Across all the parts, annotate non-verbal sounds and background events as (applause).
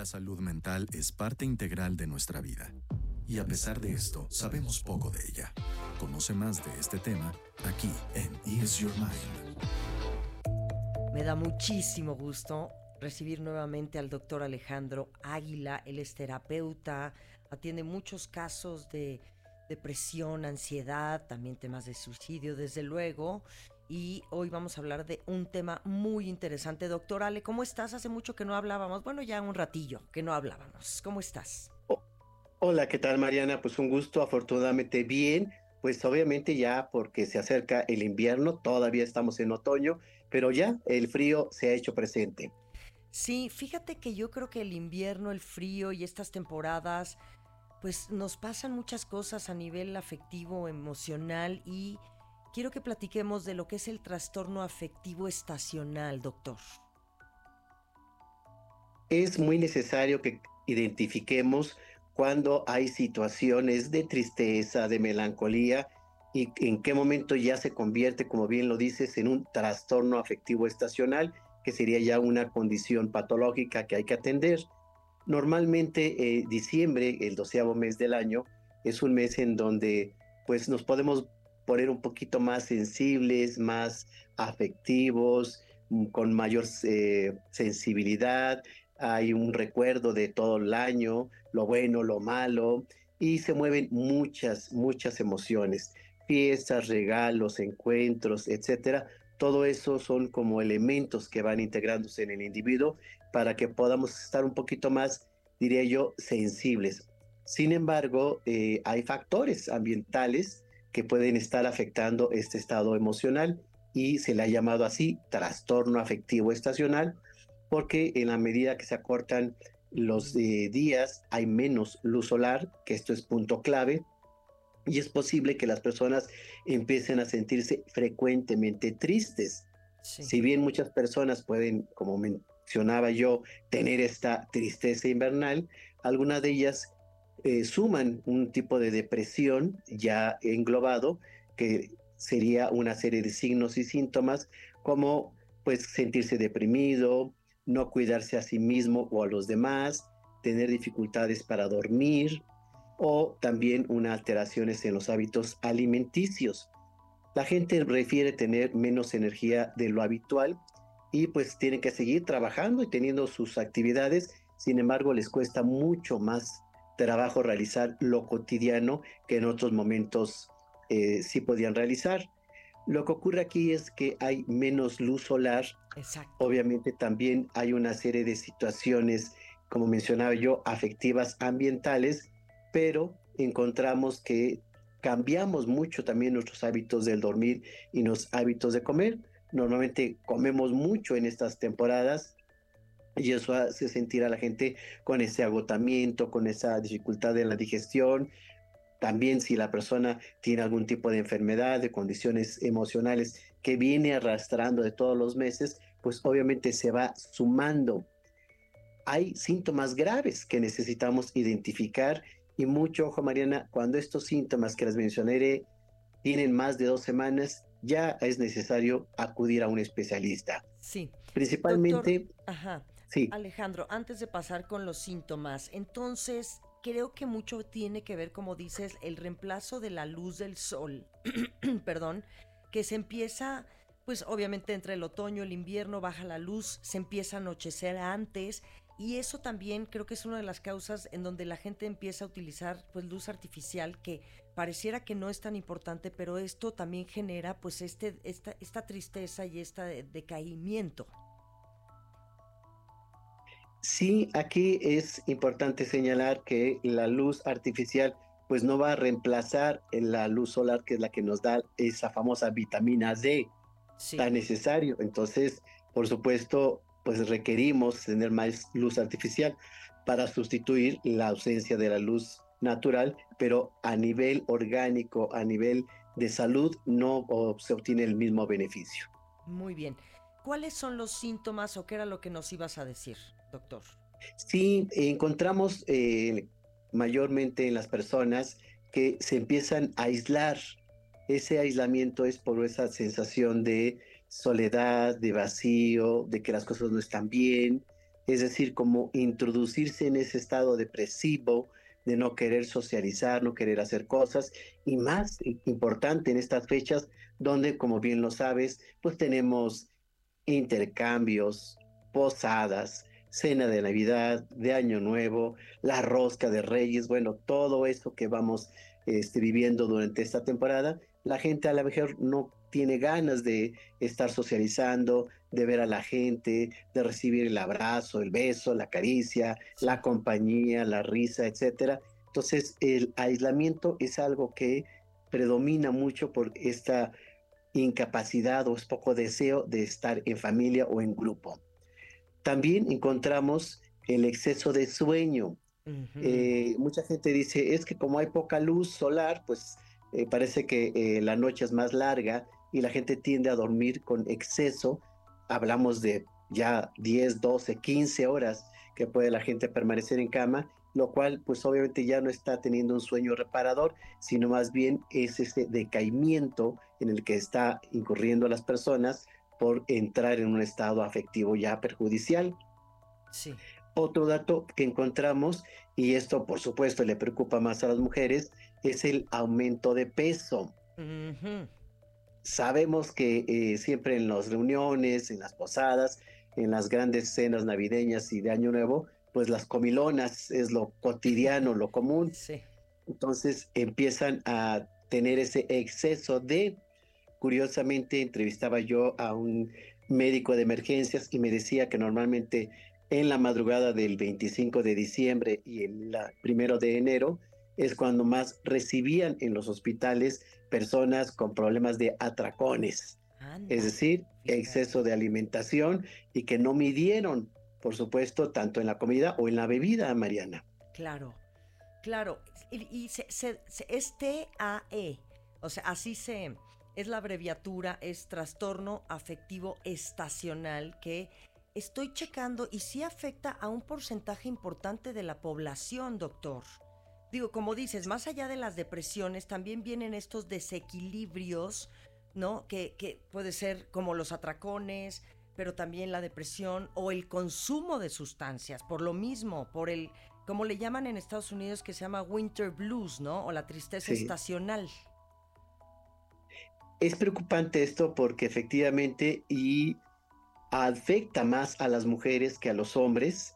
La salud mental es parte integral de nuestra vida. Y a pesar de esto, sabemos poco de ella. Conoce más de este tema aquí en Ease Your Mind. Me da muchísimo gusto recibir nuevamente al doctor Alejandro Águila. Él es terapeuta, atiende muchos casos de depresión, ansiedad, también temas de suicidio, desde luego. Y hoy vamos a hablar de un tema muy interesante. Doctor Ale, ¿cómo estás? Hace mucho que no hablábamos. Bueno, ya un ratillo que no hablábamos. ¿Cómo estás? hola, ¿qué tal Mariana? Pues un gusto, afortunadamente bien. Pues obviamente ya porque se acerca el invierno, todavía estamos en otoño, pero ya el frío se ha hecho presente. Sí, fíjate que yo creo que el invierno, el frío y estas temporadas, pues nos pasan muchas cosas a nivel afectivo, emocional y quiero que platiquemos de lo que es el trastorno afectivo estacional, doctor. Es muy necesario que identifiquemos cuando hay situaciones de tristeza, de melancolía y en qué momento ya se convierte, como bien lo dices, en un trastorno afectivo estacional, que sería ya una condición patológica que hay que atender. Normalmente eh, diciembre, el doceavo mes del año, es un mes en donde pues nos podemos poner un poquito más sensibles, más afectivos, mm, con mayor eh, sensibilidad, hay un recuerdo de todo el año, lo bueno, lo malo, y se mueven muchas, muchas emociones, fiestas, regalos, encuentros, etcétera. Todo eso son como elementos que van integrándose en el individuo para que podamos estar un poquito más, diría yo, sensibles. Sin embargo, eh, hay factores ambientales que pueden estar afectando este estado emocional y se le ha llamado así trastorno afectivo estacional porque en la medida que se acortan los eh, días hay menos luz solar, que esto es punto clave, y es posible que las personas empiecen a sentirse frecuentemente tristes. Si bien muchas personas pueden, como mencionaba yo, tener esta tristeza invernal, algunas de ellas eh, suman un tipo de depresión ya englobado, que sería una serie de signos y síntomas como pues sentirse deprimido, no cuidarse a sí mismo o a los demás, tener dificultades para dormir o también unas alteraciones en los hábitos alimenticios. La gente refiere tener menos energía de lo habitual y pues tienen que seguir trabajando y teniendo sus actividades, sin embargo les cuesta mucho más trabajo realizar lo cotidiano que en otros momentos eh, sí podían realizar. Lo que ocurre aquí es que hay menos luz solar. Exacto. Obviamente también hay una serie de situaciones, como mencionaba yo, afectivas ambientales, pero encontramos que cambiamos mucho también nuestros hábitos del dormir y los hábitos de comer. Normalmente comemos mucho en estas temporadas y eso hace sentir a la gente con ese agotamiento, con esa dificultad en la digestión, también si la persona tiene algún tipo de enfermedad, de condiciones emocionales que viene arrastrando de todos los meses, pues obviamente se va sumando. Hay síntomas graves que necesitamos identificar y mucho ojo Mariana, cuando estos síntomas que les mencionaré tienen más de dos semanas, ya es necesario acudir a un especialista. Sí. Principalmente... ajá. Alejandro, antes de pasar con los síntomas, entonces, creo que mucho tiene que ver, como dices, el reemplazo de la luz del sol, (clears throat) perdón, que se empieza, pues obviamente entre el otoño el invierno baja la luz, se empieza a anochecer antes y eso también creo que es una de las causas en donde la gente empieza a utilizar pues luz artificial que pareciera que no es tan importante, pero esto también genera pues este, esta, esta tristeza y este decaimiento. Sí, aquí es importante señalar que la luz artificial pues no va a reemplazar la luz solar que es la que nos da esa famosa vitamina D tan necesario. Entonces, por supuesto, pues requerimos tener más luz artificial para sustituir la ausencia de la luz natural, pero a nivel orgánico, a nivel de salud, no se obtiene el mismo beneficio. Muy bien. ¿Cuáles son los síntomas o qué era lo que nos ibas a decir, doctor? Sí, encontramos eh, mayormente en las personas que se empiezan a aislar. Ese aislamiento es por esa sensación de soledad, de vacío, de que las cosas no están bien. es decir, como introducirse en ese estado depresivo de no querer socializar, no querer hacer cosas, y más importante en estas fechas donde, como bien lo sabes, pues tenemos intercambios, posadas, cena de Navidad, de Año Nuevo, la rosca de Reyes, bueno, todo eso que vamos este, viviendo durante esta temporada, la gente a la mejor no tiene ganas de estar socializando, de ver a la gente, de recibir el abrazo, el beso, la caricia, la compañía, la risa, etcétera. Entonces, el aislamiento es algo que predomina mucho por esta incapacidad o es poco deseo de estar en familia o en grupo. También encontramos el exceso de sueño. Eh, mucha gente dice, es que como hay poca luz solar, pues eh, parece que eh, la noche es más larga y la gente tiende a dormir con exceso. Hablamos de ya 10, 12, 15 horas que puede la gente permanecer en cama, lo cual pues obviamente ya no está teniendo un sueño reparador, sino más bien es ese decaimiento en el que está incurriendo las personas por entrar en un estado afectivo ya perjudicial. Sí. Otro dato que encontramos, y esto por supuesto le preocupa más a las mujeres, es el aumento de peso. Sabemos que eh, siempre en las reuniones, en las posadas, en las grandes cenas navideñas y de Año Nuevo, pues las comilonas es lo cotidiano, lo común. Sí. Entonces empiezan a tener ese exceso de Curiosamente, entrevistaba yo a un médico de emergencias y me decía que normalmente en la madrugada del 25 de diciembre y el primero de enero es cuando más recibían en los hospitales personas con problemas de atracones, es decir, exceso de alimentación y que no midieron, por supuesto, tanto en la comida o en la bebida, Mariana. Claro, claro. Y, se, es TAE, o sea, así se, es la abreviatura, es trastorno afectivo estacional que estoy checando y sí afecta a un porcentaje importante de la población, doctor. Digo, como dices, más allá de las depresiones, también vienen estos desequilibrios, ¿no? Que, que puede ser como los atracones, pero también la depresión o el consumo de sustancias, por lo mismo, por el, como le llaman en Estados Unidos, que se llama winter blues, ¿no? O la tristeza estacional. Es preocupante esto porque efectivamente y afecta más a las mujeres que a los hombres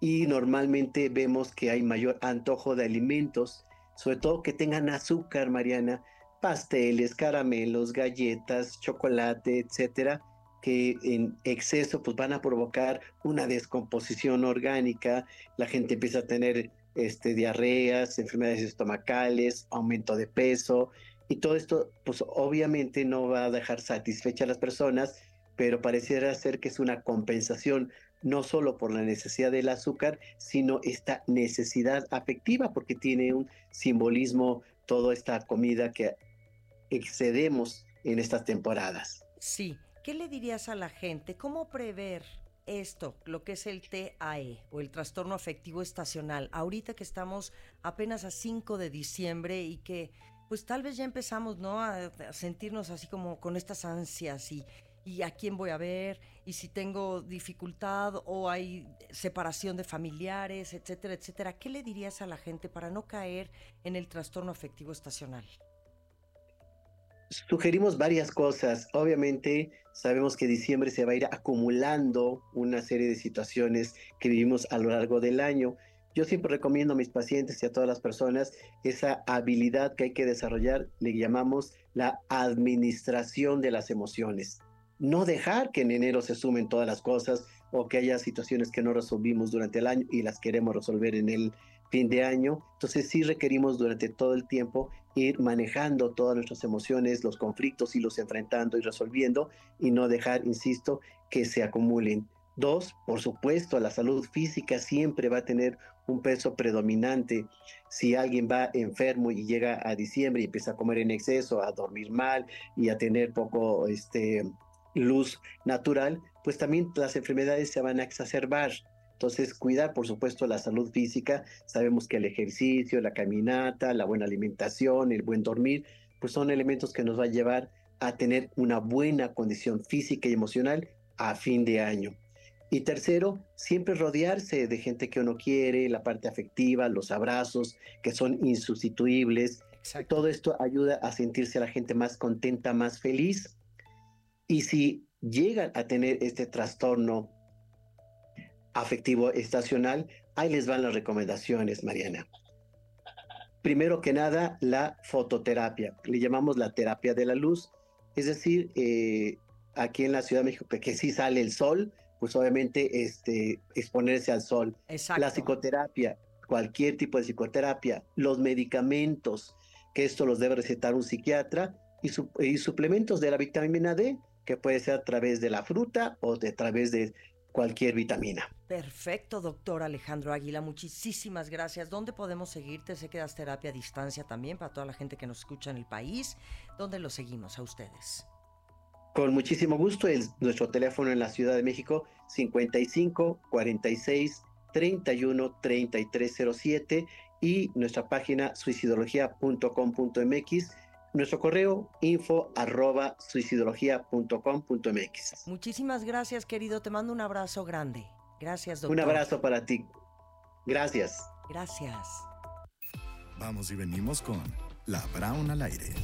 y normalmente vemos que hay mayor antojo de alimentos, sobre todo que tengan azúcar, Mariana, pasteles, caramelos, galletas, chocolate, etcétera, que en exceso pues van a provocar una descomposición orgánica, la gente empieza a tener este, diarreas, enfermedades estomacales, aumento de peso, y todo esto, pues obviamente no va a dejar satisfecha a las personas, pero pareciera ser que es una compensación no solo por la necesidad del azúcar, sino esta necesidad afectiva, porque tiene un simbolismo toda esta comida que excedemos en estas temporadas. Sí, ¿qué le dirías a la gente? ¿Cómo prever esto, lo que es el TAE o el trastorno afectivo estacional, ahorita que estamos apenas a 5 de diciembre y que pues tal vez ya empezamos, ¿no? A, sentirnos así como con estas ansias y, y a quién voy a ver y si tengo dificultad o hay separación de familiares, etcétera, etcétera. ¿Qué le dirías a la gente para no caer en el trastorno afectivo estacional? Sugerimos varias cosas. Obviamente sabemos que diciembre se va a ir acumulando una serie de situaciones que vivimos a lo largo del año yo siempre recomiendo a mis pacientes y a todas las personas esa habilidad que hay que desarrollar, le llamamos la administración de las emociones. No dejar que en enero se sumen todas las cosas o que haya situaciones que no resolvimos durante el año y las queremos resolver en el fin de año. Entonces sí requerimos durante todo el tiempo ir manejando todas nuestras emociones, los conflictos, y los enfrentando y resolviendo y no dejar, insisto, que se acumulen. Dos, por supuesto, la salud física siempre va a tener un peso predominante. Si alguien va enfermo y llega a diciembre y empieza a comer en exceso, a dormir mal y a tener poco este, luz natural, pues también las enfermedades se van a exacerbar. Entonces, cuidar, por supuesto, la salud física. Sabemos que el ejercicio, la caminata, la buena alimentación, el buen dormir, pues son elementos que nos va a llevar a tener una buena condición física y emocional a fin de año. Y tercero, siempre rodearse de gente que uno quiere, la parte afectiva, los abrazos, que son insustituibles. Todo esto ayuda a sentirse a la gente más contenta, más feliz. Y si llegan a tener este trastorno afectivo estacional, ahí les van las recomendaciones, Mariana. Primero que nada, la fototerapia. Le llamamos la terapia de la luz. Es decir, eh, aquí en la Ciudad de México, que sí sale el sol, pues obviamente este, exponerse al sol. La psicoterapia, cualquier tipo de psicoterapia, los medicamentos, que esto los debe recetar un psiquiatra, y, y suplementos de la vitamina D, que puede ser a través de la fruta o de, a través de cualquier vitamina. Perfecto, doctor Alejandro Águila, muchísimas gracias. ¿Dónde podemos seguirte? Sé que das terapia a distancia también para toda la gente que nos escucha en el país. ¿Dónde lo seguimos a ustedes? Con muchísimo gusto, es nuestro teléfono en la Ciudad de México 55 46 31 3307 y nuestra página suicidología.com.mx, nuestro correo info arroba suicidología.com.mx. Muchísimas gracias, querido. Te mando un abrazo grande. Gracias, doctor. Un abrazo para ti. Gracias. Gracias. Vamos y venimos con La Brown al aire.